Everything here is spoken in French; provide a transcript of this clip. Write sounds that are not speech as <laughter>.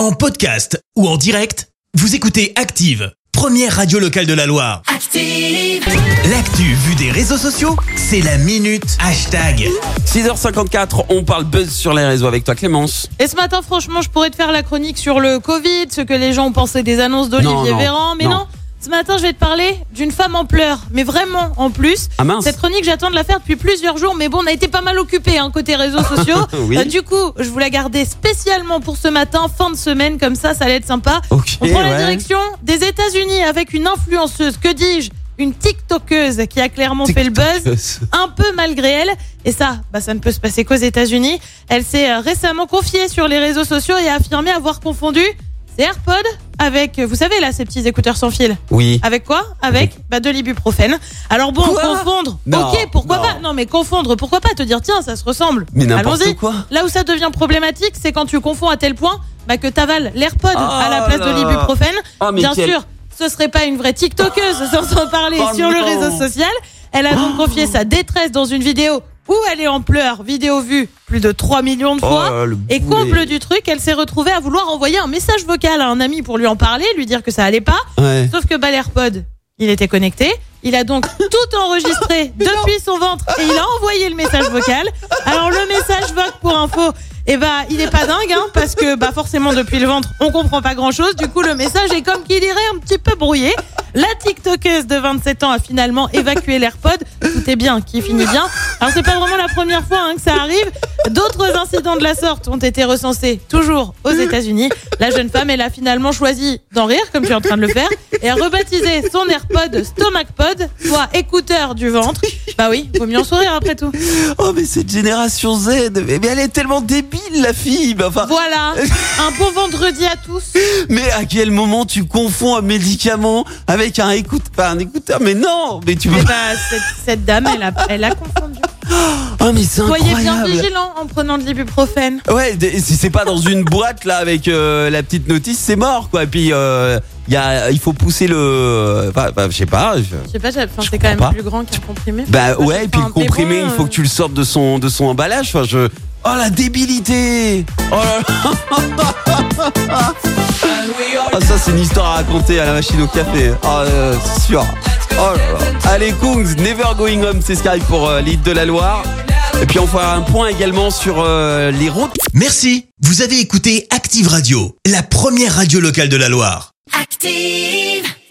En podcast ou en direct, vous écoutez Active, première radio locale de la Loire. Active. L'actu vue des réseaux sociaux, c'est la minute hashtag. 6h54, on parle buzz sur les réseaux avec toi Clémence. Et ce matin, franchement, je pourrais te faire la chronique sur le Covid, ce que les gens ont pensé des annonces Non, d'Olivier non, Véran, mais non. non. Ce matin, je vais te parler d'une femme en pleurs, mais vraiment en plus. Ah mince. Cette chronique, j'attends de la faire depuis plusieurs jours, mais bon, on a été pas mal occupés hein, côté réseaux <laughs> sociaux. Oui. Euh, du coup, je vous la gardais spécialement pour ce matin, fin de semaine, comme ça, ça allait être sympa. Ok, On prend la direction des États-Unis avec une influenceuse, que dis-je Une TikTokeuse qui a clairement fait le buzz un peu malgré elle. Et ça, bah, ça ne peut se passer qu'aux États-Unis. Elle s'est euh, récemment confiée sur les réseaux sociaux et a affirmé avoir confondu ses AirPods avec, vous savez là, ces petits écouteurs sans fil. Oui. Avec quoi Avec bah, de l'ibuprofène. Alors bon, Quoi confondre. Non, ok, pourquoi non. pas Non, mais confondre, pourquoi pas te dire tiens, ça se ressemble. Mais n'importe Allons-y. quoi. Là où ça devient problématique, c'est quand tu confonds à tel point bah, que t'avales l'AirPod à la place de l'ibuprofène. Oh, Bien quel- sûr, ce serait pas une vraie TikTokeuse sans en parler Oh sur le réseau social. Elle a donc confié sa détresse dans une vidéo où elle est en pleurs, vidéo vue plus de 3 millions de fois. Oh, le Et comble du truc, elle s'est retrouvée à vouloir envoyer un message vocal à un ami pour lui en parler, lui dire que ça allait pas. Ouais. Sauf que l'AirPod, il était connecté. Il a donc <laughs> tout enregistré depuis son ventre et il a envoyé le message vocal. Alors le message vocal pour info, eh bah il est pas dingue hein, parce que bah forcément depuis le ventre on comprend pas grand chose. Du coup le message est comme qu'il irait un petit peu brouillé. La TikTokeuse de 27 ans a finalement évacué l'AirPod. Tout est bien, qui finit bien. Alors c'est pas vraiment la première fois hein, que ça arrive. D'autres incidents de la sorte ont été recensés toujours aux États-Unis. La jeune femme, elle a finalement choisi d'en rire, comme tu es en train de le faire, et a rebaptisé son AirPod StomachPod, soit écouteur du ventre. Bah oui, vaut mieux en sourire après tout. Oh mais cette génération Z, mais mais elle est tellement débile la fille. Mais Enfin, Voilà, un bon vendredi à tous. mais à quel moment tu confonds un médicament avec un écoute, pas un écouteur? Mais non, mais tu Et veux. bah cette, cette dame, elle a, elle a confondu. Oh mais c'est Soyez bien incroyable. vigilants en prenant de l'ibuprofène. Ouais, d- si c'est pas dans une boîte là avec euh, la petite notice, c'est mort quoi. Et puis euh, il y a, il faut pousser le, enfin, je sais pas. je- Je sais pas, j'ai- enfin, Je c'est quand même pas. plus grand qu'un comprimé. Bah ouais, et puis le un- comprimé, il faut euh, que tu le sortes de son de son emballage. Enfin, je. Oh la débilité. Oh là là. <laughs> Ah ça c'est une histoire à raconter à la machine au café. Ah euh, c'est sûr. Oh là là. Allez Kungs, Never Going Home, c'est ce qui arrive pour euh, l'île de la Loire. Et puis on fera un point également sur euh, les routes. Merci, vous avez écouté Active Radio, la première radio locale de la Loire. Active.